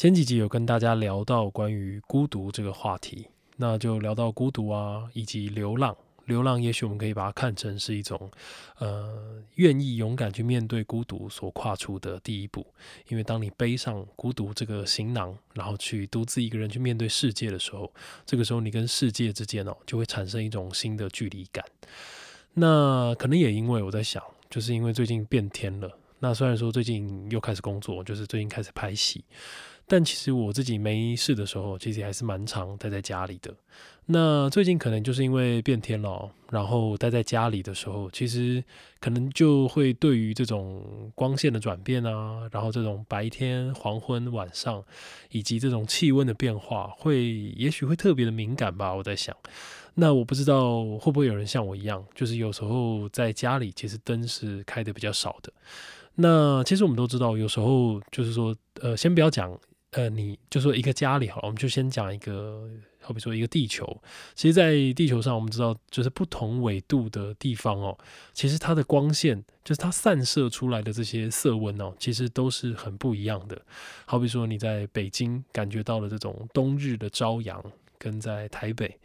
前几集有跟大家聊到关于孤独这个话题，那就聊到孤独啊，以及流浪。流浪也许我们可以把它看成是一种，呃，愿意勇敢去面对孤独所跨出的第一步。因为当你背上孤独这个行囊，然后去独自一个人去面对世界的时候，这个时候你跟世界之间哦，就会产生一种新的距离感。那可能也因为我在想，就是因为最近变天了。那虽然说最近又开始工作，就是最近开始拍戏。但其实我自己没事的时候，其实还是蛮常待在家里的。那最近可能就是因为变天了，然后待在家里的时候，其实可能就会对于这种光线的转变啊，然后这种白天、黄昏、晚上，以及这种气温的变化，会也许会特别的敏感吧。我在想，那我不知道会不会有人像我一样，就是有时候在家里其实灯是开的比较少的。那其实我们都知道，有时候就是说，呃，先不要讲。呃，你就说一个家里好了，我们就先讲一个，好比说一个地球。其实，在地球上，我们知道，就是不同纬度的地方哦，其实它的光线，就是它散射出来的这些色温哦，其实都是很不一样的。好比说，你在北京感觉到了这种冬日的朝阳，跟在台北，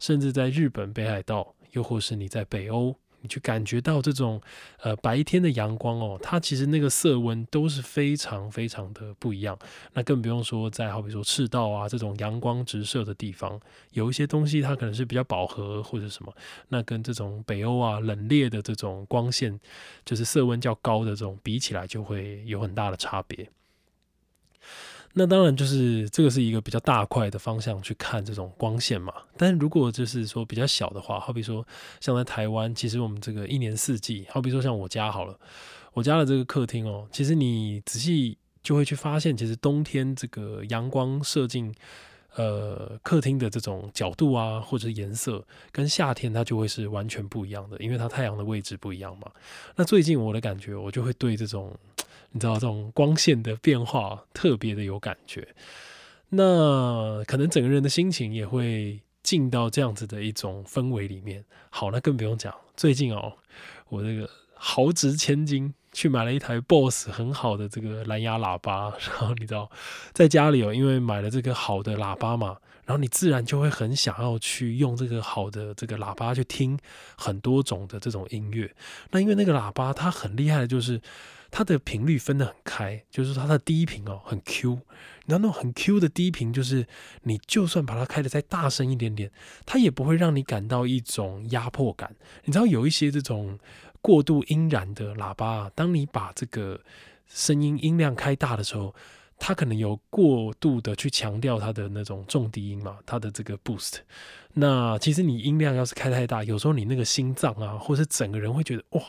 甚至在日本北海道，又或是你在北欧。你去感觉到这种呃白天的阳光哦，它其实那个色温都是非常非常的不一样。那更不用说在好比说赤道啊这种阳光直射的地方，有一些东西它可能是比较饱和或者什么，那跟这种北欧啊冷冽的这种光线，就是色温较高的这种比起来，就会有很大的差别。那当然就是这个是一个比较大块的方向去看这种光线嘛。但如果就是说比较小的话，好比说像在台湾，其实我们这个一年四季，好比说像我家好了，我家的这个客厅哦，其实你仔细就会去发现，其实冬天这个阳光射进呃客厅的这种角度啊，或者颜色，跟夏天它就会是完全不一样的，因为它太阳的位置不一样嘛。那最近我的感觉，我就会对这种。你知道这种光线的变化特别的有感觉，那可能整个人的心情也会进到这样子的一种氛围里面。好，那更不用讲，最近哦，我这个豪值千金去买了一台 BOSS 很好的这个蓝牙喇叭，然后你知道在家里哦，因为买了这个好的喇叭嘛，然后你自然就会很想要去用这个好的这个喇叭去听很多种的这种音乐。那因为那个喇叭它很厉害的就是。它的频率分得很开，就是它的低频哦很 Q，然后那种很 Q 的低频，就是你就算把它开的再大声一点点，它也不会让你感到一种压迫感。你知道有一些这种过度音染的喇叭，当你把这个声音音量开大的时候。它可能有过度的去强调它的那种重低音嘛，它的这个 boost。那其实你音量要是开太大，有时候你那个心脏啊，或是整个人会觉得哇，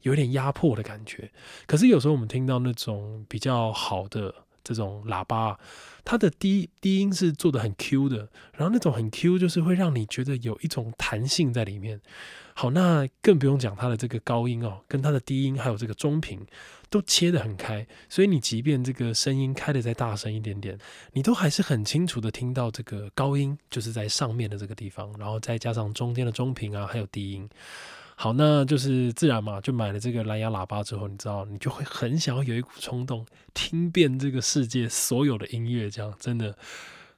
有点压迫的感觉。可是有时候我们听到那种比较好的这种喇叭，它的低低音是做的很 Q 的，然后那种很 Q 就是会让你觉得有一种弹性在里面。好，那更不用讲它的这个高音哦，跟它的低音还有这个中频都切得很开，所以你即便这个声音开的再大声一点点，你都还是很清楚的听到这个高音就是在上面的这个地方，然后再加上中间的中频啊，还有低音。好，那就是自然嘛，就买了这个蓝牙喇叭之后，你知道，你就会很想要有一股冲动，听遍这个世界所有的音乐，这样真的。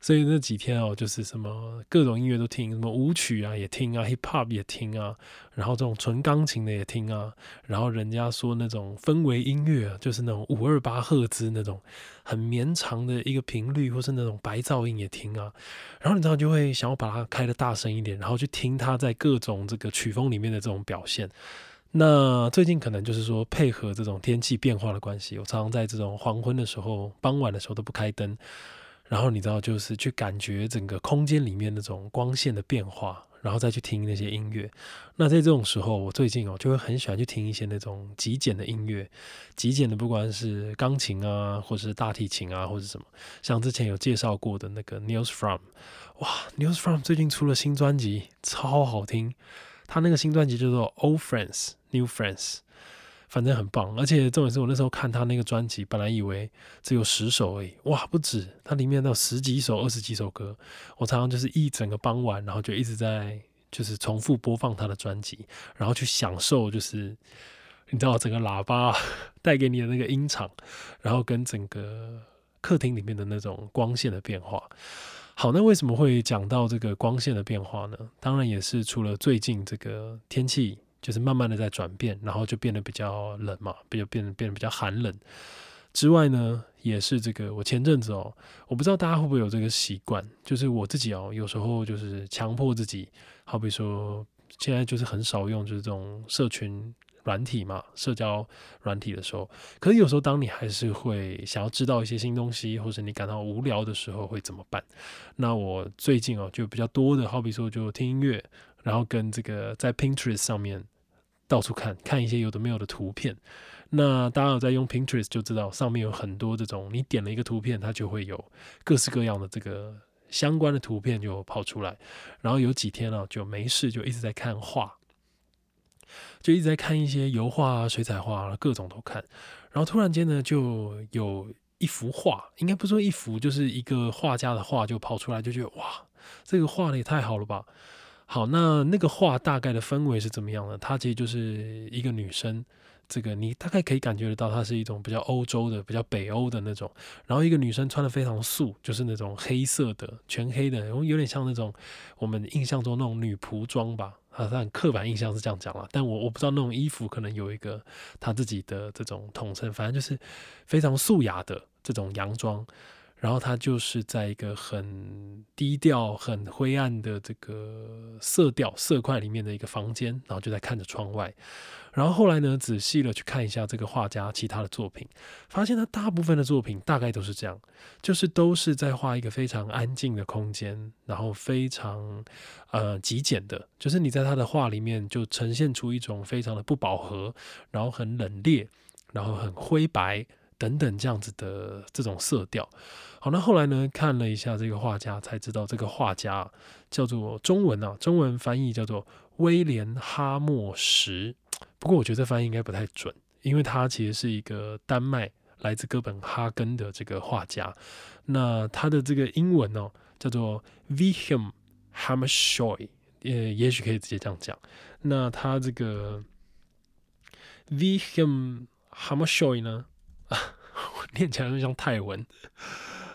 所以那几天哦，就是什么各种音乐都听，什么舞曲啊也听啊，hip hop 也听啊，然后这种纯钢琴的也听啊，然后人家说那种氛围音乐，就是那种五二八赫兹那种很绵长的一个频率，或是那种白噪音也听啊，然后你知道就会想要把它开的大声一点，然后去听它在各种这个曲风里面的这种表现。那最近可能就是说配合这种天气变化的关系，我常常在这种黄昏的时候、傍晚的时候都不开灯。然后你知道，就是去感觉整个空间里面那种光线的变化，然后再去听那些音乐。那在这种时候，我最近哦就会很喜欢去听一些那种极简的音乐，极简的不管是钢琴啊，或者是大提琴啊，或者什么，像之前有介绍过的那个 News From，哇，News From 最近出了新专辑，超好听。他那个新专辑叫做 Old Friends New Friends。反正很棒，而且重点是我那时候看他那个专辑，本来以为只有十首而已，哇，不止，它里面有十几首、二十几首歌。我常常就是一整个傍晚，然后就一直在就是重复播放他的专辑，然后去享受，就是你知道整个喇叭 带给你的那个音场，然后跟整个。客厅里面的那种光线的变化。好，那为什么会讲到这个光线的变化呢？当然也是除了最近这个天气就是慢慢的在转变，然后就变得比较冷嘛，比较变得变得比较寒冷之外呢，也是这个我前阵子哦，我不知道大家会不会有这个习惯，就是我自己哦，有时候就是强迫自己，好比说现在就是很少用就是这种社群。软体嘛，社交软体的时候，可是有时候当你还是会想要知道一些新东西，或者你感到无聊的时候，会怎么办？那我最近哦，就比较多的，好比说就听音乐，然后跟这个在 Pinterest 上面到处看看一些有的没有的图片。那大家有在用 Pinterest 就知道，上面有很多这种，你点了一个图片，它就会有各式各样的这个相关的图片就跑出来。然后有几天呢，就没事就一直在看画。就一直在看一些油画啊、水彩画啊，各种都看。然后突然间呢，就有一幅画，应该不说一幅，就是一个画家的画就跑出来，就觉得哇，这个画的也太好了吧！好，那那个画大概的氛围是怎么样的？它其实就是一个女生，这个你大概可以感觉得到，它是一种比较欧洲的、比较北欧的那种。然后一个女生穿的非常素，就是那种黑色的、全黑的，然后有点像那种我们印象中那种女仆装吧。啊，他很刻板印象是这样讲了，但我我不知道那种衣服可能有一个他自己的这种统称，反正就是非常素雅的这种洋装。然后他就是在一个很低调、很灰暗的这个色调色块里面的一个房间，然后就在看着窗外。然后后来呢，仔细的去看一下这个画家其他的作品，发现他大部分的作品大概都是这样，就是都是在画一个非常安静的空间，然后非常呃极简的，就是你在他的画里面就呈现出一种非常的不饱和，然后很冷冽，然后很灰白。等等这样子的这种色调，好，那后来呢看了一下这个画家，才知道这个画家叫做中文啊，中文翻译叫做威廉哈默什。不过我觉得这翻译应该不太准，因为他其实是一个丹麦来自哥本哈根的这个画家。那他的这个英文呢叫做 Wilhelm h a m m e r s h o y 呃，也许可以直接这样讲。那他这个 Wilhelm h a m m e r s h o y 呢？啊，念起来就像泰文。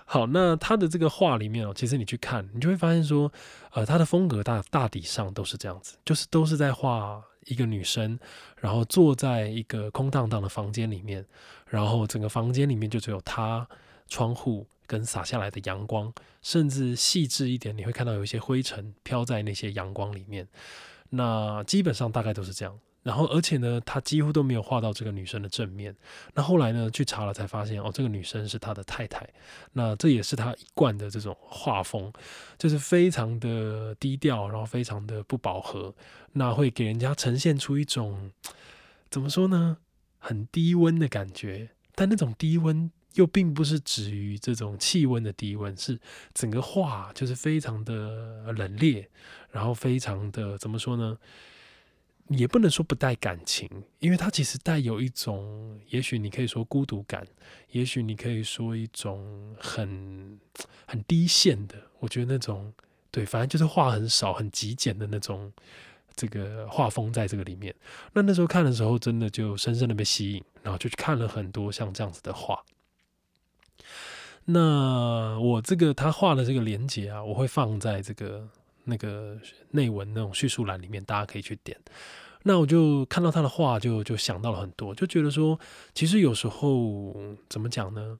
好，那他的这个画里面哦，其实你去看，你就会发现说，呃，他的风格大大抵上都是这样子，就是都是在画一个女生，然后坐在一个空荡荡的房间里面，然后整个房间里面就只有他窗户跟洒下来的阳光，甚至细致一点，你会看到有一些灰尘飘在那些阳光里面。那基本上大概都是这样。然后，而且呢，他几乎都没有画到这个女生的正面。那后来呢，去查了才发现，哦，这个女生是他的太太。那这也是他一贯的这种画风，就是非常的低调，然后非常的不饱和。那会给人家呈现出一种怎么说呢，很低温的感觉。但那种低温又并不是止于这种气温的低温，是整个画就是非常的冷冽，然后非常的怎么说呢？也不能说不带感情，因为它其实带有一种，也许你可以说孤独感，也许你可以说一种很很低线的，我觉得那种对，反正就是话很少、很极简的那种这个画风在这个里面。那那时候看的时候，真的就深深的被吸引，然后就去看了很多像这样子的画。那我这个他画的这个连接啊，我会放在这个。那个内文那种叙述栏里面，大家可以去点。那我就看到他的话，就就想到了很多，就觉得说，其实有时候怎么讲呢？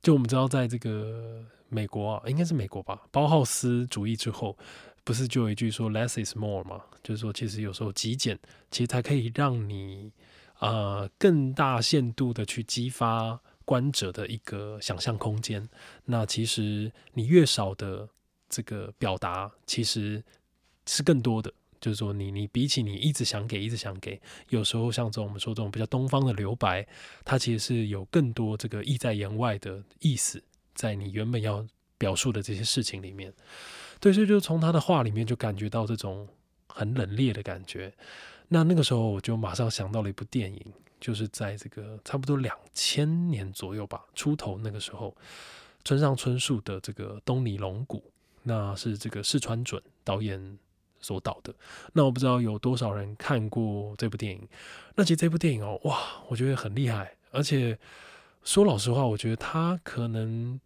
就我们知道，在这个美国啊，应该是美国吧，包浩斯主义之后，不是就有一句说 “less is more” 嘛？就是说，其实有时候极简，其实才可以让你呃更大限度的去激发观者的一个想象空间。那其实你越少的。这个表达其实是更多的，就是说，你你比起你一直想给，一直想给，有时候像这种我们说这种比较东方的留白，它其实是有更多这个意在言外的意思，在你原本要表述的这些事情里面。对，所以就从他的话里面就感觉到这种很冷冽的感觉。那那个时候我就马上想到了一部电影，就是在这个差不多两千年左右吧出头那个时候，村上春树的这个《东尼龙骨》。那是这个四川准导演所导的。那我不知道有多少人看过这部电影。那其实这部电影哦，哇，我觉得很厉害。而且说老实话，我觉得它可能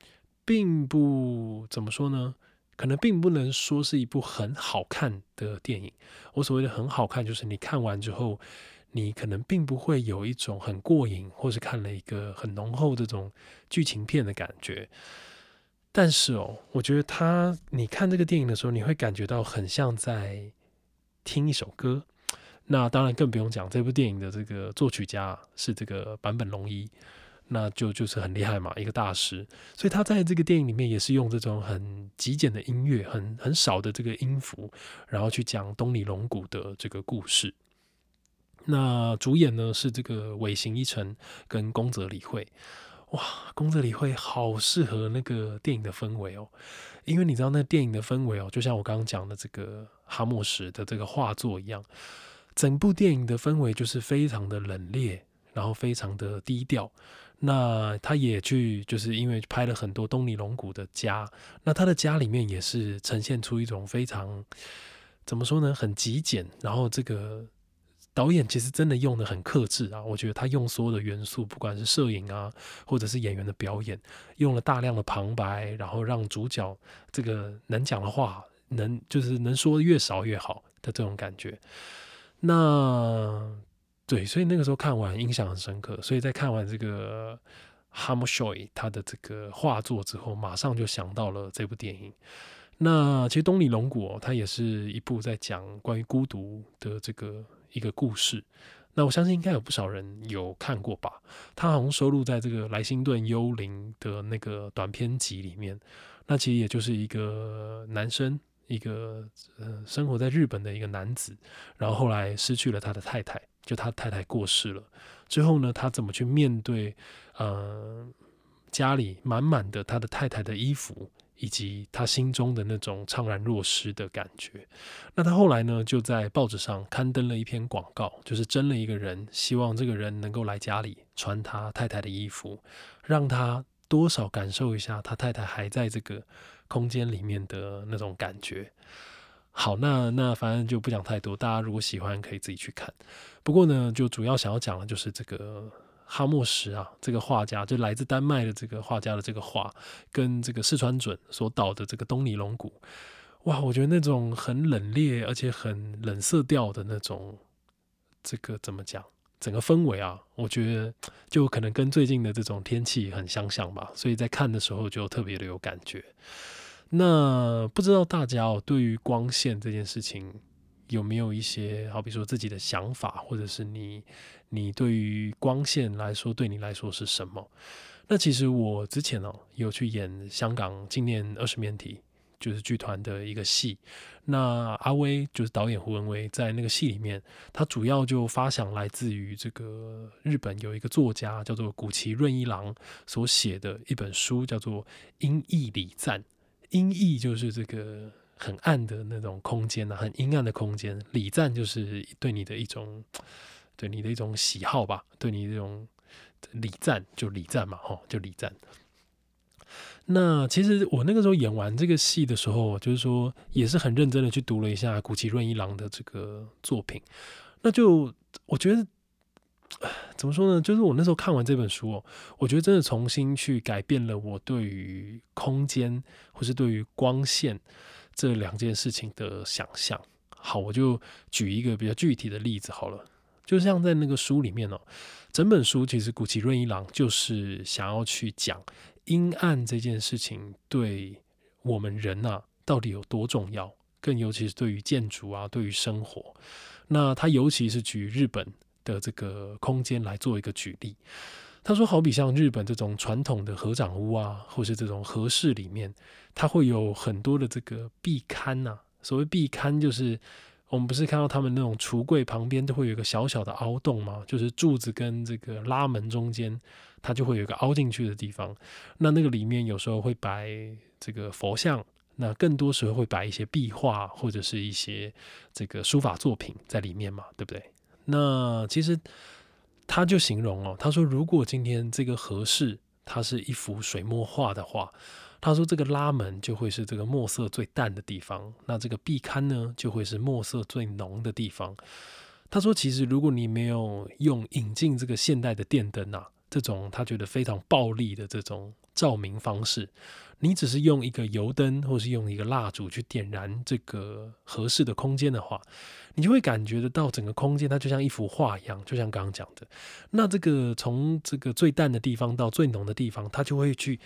并不怎么说呢，可能并不能说是一部很好看的电影。我所谓的很好看，就是你看完之后，你可能并不会有一种很过瘾，或是看了一个很浓厚这种剧情片的感觉。但是哦，我觉得他，你看这个电影的时候，你会感觉到很像在听一首歌。那当然更不用讲，这部电影的这个作曲家是这个坂本龙一，那就就是很厉害嘛，一个大师。所以他在这个电影里面也是用这种很极简的音乐，很很少的这个音符，然后去讲东尼龙骨的这个故事。那主演呢是这个尾形一成跟宫泽理惠。哇，宫泽理惠好适合那个电影的氛围哦，因为你知道那电影的氛围哦，就像我刚刚讲的这个哈莫什的这个画作一样，整部电影的氛围就是非常的冷冽，然后非常的低调。那他也去，就是因为拍了很多东尼龙骨的家，那他的家里面也是呈现出一种非常怎么说呢，很极简，然后这个。导演其实真的用的很克制啊，我觉得他用所有的元素，不管是摄影啊，或者是演员的表演，用了大量的旁白，然后让主角这个能讲的话，能就是能说越少越好的这种感觉。那对，所以那个时候看完印象很深刻，所以在看完这个 Hamshoy 他的这个画作之后，马上就想到了这部电影。那其实东里龙骨，它也是一部在讲关于孤独的这个。一个故事，那我相信应该有不少人有看过吧？它好像收录在这个莱辛顿幽灵的那个短篇集里面。那其实也就是一个男生，一个呃生活在日本的一个男子，然后后来失去了他的太太，就他太太过世了之后呢，他怎么去面对呃家里满满的他的太太的衣服？以及他心中的那种怅然若失的感觉。那他后来呢，就在报纸上刊登了一篇广告，就是征了一个人，希望这个人能够来家里穿他太太的衣服，让他多少感受一下他太太还在这个空间里面的那种感觉。好，那那反正就不讲太多，大家如果喜欢可以自己去看。不过呢，就主要想要讲的就是这个。哈莫什啊，这个画家就来自丹麦的这个画家的这个画，跟这个四川准所导的这个东尼龙骨，哇，我觉得那种很冷冽而且很冷色调的那种，这个怎么讲？整个氛围啊，我觉得就可能跟最近的这种天气很相像吧，所以在看的时候就特别的有感觉。那不知道大家哦，对于光线这件事情。有没有一些好比说自己的想法，或者是你你对于光线来说，对你来说是什么？那其实我之前哦有去演香港纪念二十面体，就是剧团的一个戏。那阿威就是导演胡文威，在那个戏里面，他主要就发想来自于这个日本有一个作家叫做古奇润一郎所写的一本书，叫做《音译礼赞》。音译就是这个。很暗的那种空间呐，很阴暗的空间。礼赞就是对你的一种，对你的一种喜好吧，对你这种礼赞就礼赞嘛，吼，就礼赞。那其实我那个时候演完这个戏的时候，就是说也是很认真的去读了一下古奇润一郎的这个作品。那就我觉得怎么说呢？就是我那时候看完这本书哦，我觉得真的重新去改变了我对于空间或是对于光线。这两件事情的想象，好，我就举一个比较具体的例子好了。就像在那个书里面哦，整本书其实古奇润一郎就是想要去讲阴暗这件事情对我们人呐到底有多重要，更尤其是对于建筑啊，对于生活。那他尤其是举日本的这个空间来做一个举例。他说：“好比像日本这种传统的合掌屋啊，或是这种合室里面，它会有很多的这个壁龛呐。所谓壁龛，就是我们不是看到他们那种橱柜旁边都会有一个小小的凹洞吗？就是柱子跟这个拉门中间，它就会有一个凹进去的地方。那那个里面有时候会摆这个佛像，那更多时候会摆一些壁画或者是一些这个书法作品在里面嘛，对不对？那其实。”他就形容哦，他说如果今天这个合适，它是一幅水墨画的话，他说这个拉门就会是这个墨色最淡的地方，那这个壁龛呢就会是墨色最浓的地方。他说其实如果你没有用引进这个现代的电灯啊，这种他觉得非常暴力的这种照明方式，你只是用一个油灯或是用一个蜡烛去点燃这个合适的空间的话，你就会感觉得到整个空间它就像一幅画一样，就像刚刚讲的，那这个从这个最淡的地方到最浓的地方，它就会去。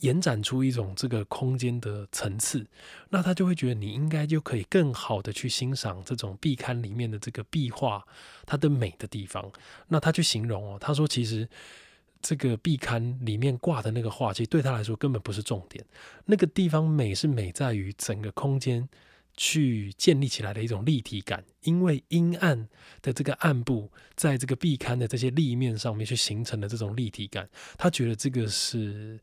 延展出一种这个空间的层次，那他就会觉得你应该就可以更好的去欣赏这种壁龛里面的这个壁画它的美的地方。那他去形容哦，他说其实这个壁龛里面挂的那个画，其实对他来说根本不是重点。那个地方美是美在于整个空间去建立起来的一种立体感，因为阴暗的这个暗部在这个壁龛的这些立面上面去形成的这种立体感，他觉得这个是。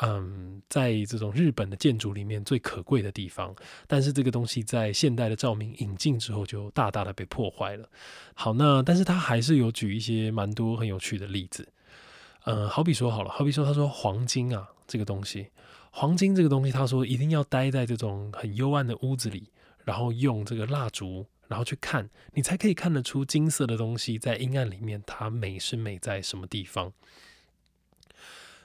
嗯，在这种日本的建筑里面最可贵的地方，但是这个东西在现代的照明引进之后，就大大的被破坏了。好，那但是他还是有举一些蛮多很有趣的例子。嗯，好比说好了，好比说他说黄金啊这个东西，黄金这个东西，他说一定要待在这种很幽暗的屋子里，然后用这个蜡烛，然后去看，你才可以看得出金色的东西在阴暗里面它美是美在什么地方。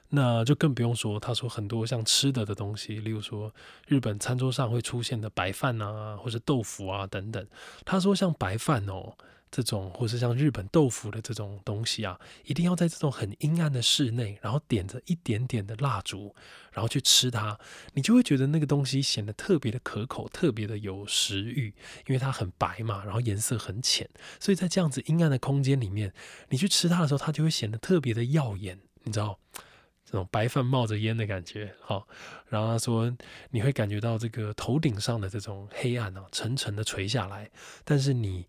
那就更不用说，他说很多像吃的的东西，例如说日本餐桌上会出现的白饭啊，或者豆腐啊等等。他说像白饭哦这种，或是像日本豆腐的这种东西啊，一定要在这种很阴暗的室内，然后点着一点点的蜡烛，然后去吃它，你就会觉得那个东西显得特别的可口，特别的有食欲，因为它很白嘛，然后颜色很浅，所以在这样子阴暗的空间里面，你去吃它的时候，它就会显得特别的耀眼，你知道。这种白饭冒着烟的感觉，好，然后他说你会感觉到这个头顶上的这种黑暗啊，沉沉的垂下来，但是你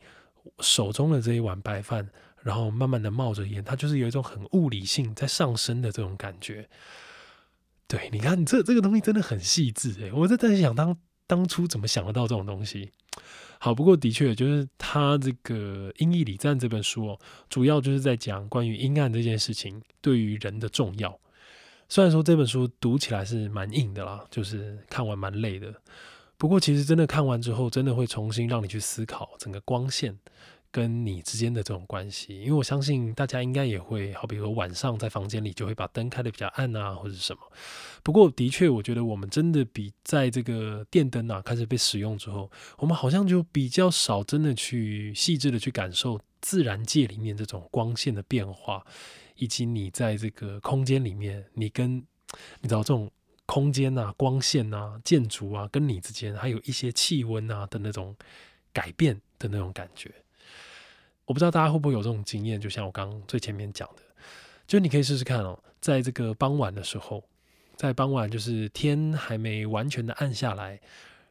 手中的这一碗白饭，然后慢慢的冒着烟，它就是有一种很物理性在上升的这种感觉。对，你看这这个东西真的很细致诶，我在在想当当初怎么想得到这种东西。好，不过的确就是他这个《阴翳礼赞》这本书哦，主要就是在讲关于阴暗这件事情对于人的重要。虽然说这本书读起来是蛮硬的啦，就是看完蛮累的。不过其实真的看完之后，真的会重新让你去思考整个光线跟你之间的这种关系。因为我相信大家应该也会，好比说晚上在房间里就会把灯开的比较暗啊，或者什么。不过的确，我觉得我们真的比在这个电灯啊开始被使用之后，我们好像就比较少真的去细致的去感受自然界里面这种光线的变化。以及你在这个空间里面，你跟你知道这种空间啊、光线啊、建筑啊，跟你之间还有一些气温啊的那种改变的那种感觉，我不知道大家会不会有这种经验。就像我刚刚最前面讲的，就你可以试试看哦，在这个傍晚的时候，在傍晚就是天还没完全的暗下来，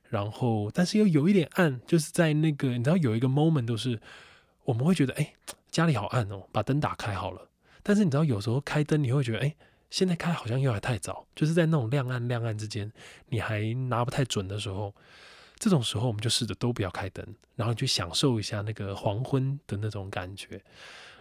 然后但是又有一点暗，就是在那个你知道有一个 moment 都是我们会觉得哎家里好暗哦，把灯打开好了。但是你知道，有时候开灯你会觉得，哎，现在开好像又还太早，就是在那种亮暗亮暗之间，你还拿不太准的时候，这种时候我们就试着都不要开灯，然后去享受一下那个黄昏的那种感觉。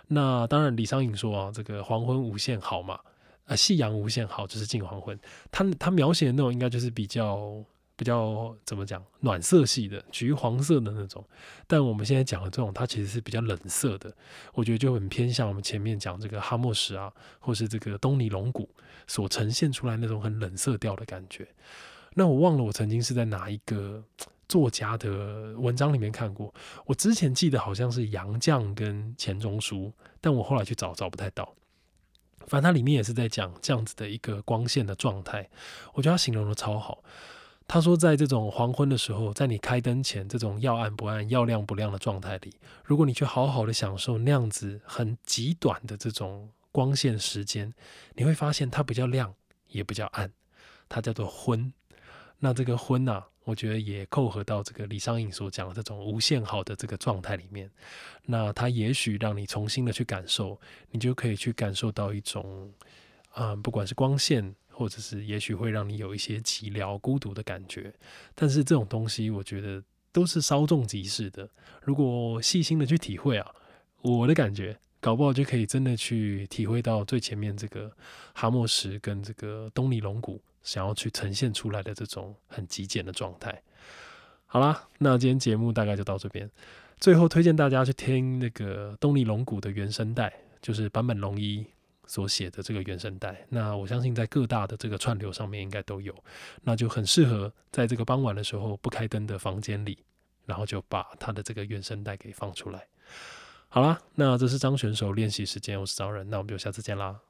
那当然，李商隐说啊，这个黄昏无限好嘛，啊，夕阳无限好，就是近黄昏。他他描写的那种应该就是比较。比较怎么讲暖色系的橘黄色的那种，但我们现在讲的这种，它其实是比较冷色的。我觉得就很偏向我们前面讲这个哈莫什啊，或是这个东尼龙骨所呈现出来那种很冷色调的感觉。那我忘了我曾经是在哪一个作家的文章里面看过，我之前记得好像是杨绛跟钱钟书，但我后来去找找不太到。反正它里面也是在讲这样子的一个光线的状态，我觉得他形容的超好。他说，在这种黄昏的时候，在你开灯前，这种要暗不暗、要亮不亮的状态里，如果你去好好的享受那样子很极短的这种光线时间，你会发现它比较亮，也比较暗，它叫做昏。那这个昏呐，我觉得也扣合到这个李商隐所讲的这种无限好的这个状态里面。那它也许让你重新的去感受，你就可以去感受到一种，嗯，不管是光线。或者是也许会让你有一些寂寥、孤独的感觉，但是这种东西我觉得都是稍纵即逝的。如果细心的去体会啊，我的感觉，搞不好就可以真的去体会到最前面这个哈莫什跟这个东尼龙骨想要去呈现出来的这种很极简的状态。好啦，那今天节目大概就到这边。最后推荐大家去听那个东尼龙骨的原声带，就是坂本龙一。所写的这个原声带。那我相信在各大的这个串流上面应该都有，那就很适合在这个傍晚的时候不开灯的房间里，然后就把他的这个原声带给放出来。好啦，那这是张选手练习时间，我是张仁，那我们就下次见啦。